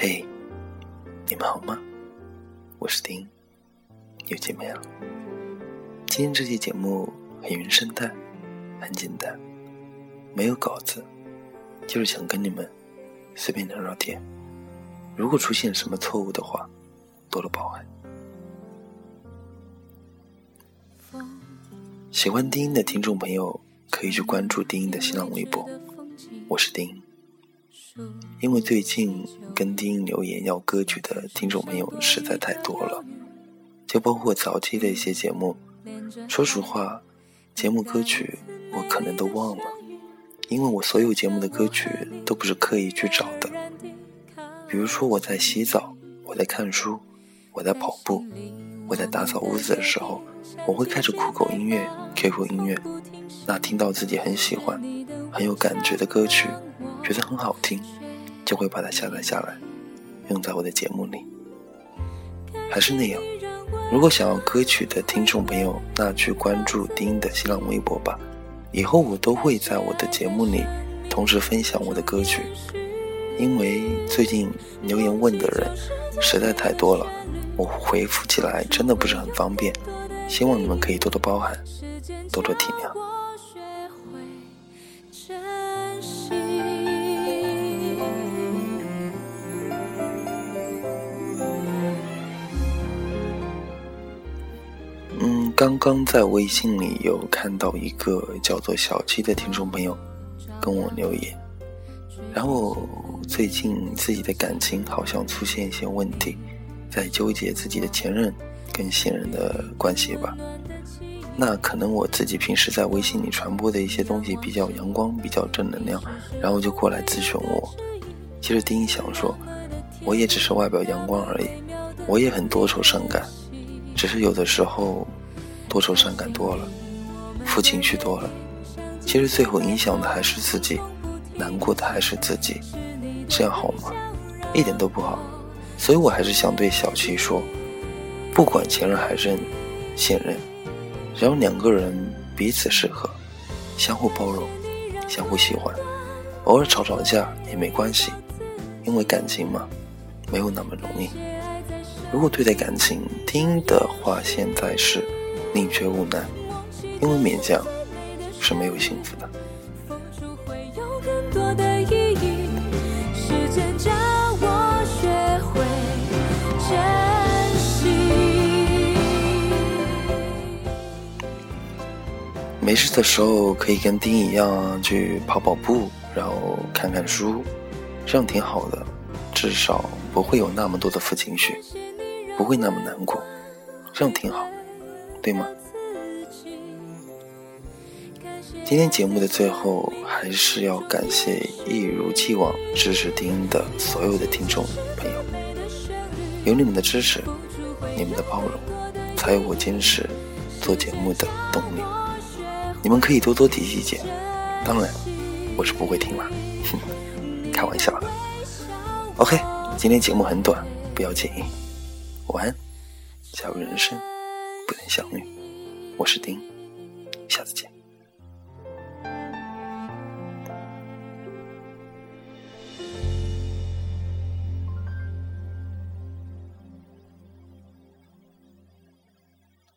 嘿，你们好吗？我是丁，又见面了。今天这期节目很原生态，很简单，没有稿子，就是想跟你们随便聊聊天。如果出现什么错误的话，多多包涵。喜欢丁音的听众朋友可以去关注丁音的新浪微博，我是丁。因为最近跟丁留言要歌曲的听众朋友实在太多了，就包括早期的一些节目。说实话，节目歌曲我可能都忘了，因为我所有节目的歌曲都不是刻意去找的。比如说我在洗澡，我在看书，我在跑步，我在打扫屋子的时候，我会开着酷狗音乐、QQ 音乐，那听到自己很喜欢、很有感觉的歌曲。觉得很好听，就会把它下载下来，用在我的节目里。还是那样，如果想要歌曲的听众朋友，那去关注丁的新浪微博吧。以后我都会在我的节目里同时分享我的歌曲，因为最近留言问的人实在太多了，我回复起来真的不是很方便，希望你们可以多多包涵，多多体谅。刚刚在微信里有看到一个叫做小七的听众朋友跟我留言，然后最近自己的感情好像出现一些问题，在纠结自己的前任跟现任的关系吧。那可能我自己平时在微信里传播的一些东西比较阳光，比较正能量，然后就过来咨询我。其实丁一想说，我也只是外表阳光而已，我也很多愁善感，只是有的时候。多愁善感多了，负情绪多了，其实最后影响的还是自己，难过的还是自己，这样好吗？一点都不好。所以我还是想对小七说，不管前任还是现任，只要两个人彼此适合，相互包容，相互喜欢，偶尔吵吵架也没关系，因为感情嘛，没有那么容易。如果对待感情听的话，现在是。宁缺毋滥，因为勉强是没有幸福的。没事的时候可以跟丁一样去跑跑步，然后看看书，这样挺好的，至少不会有那么多的负情绪，不会那么难过，这样挺好。对吗？今天节目的最后，还是要感谢一如既往支持丁的所有的听众朋友，有你们的支持，你们的包容，才有我坚持做节目的动力。你们可以多多提意见，当然我是不会听了，哼，开玩笑的。OK，今天节目很短，不要介意。晚安，下个人生。不能相遇，我是丁，下次见。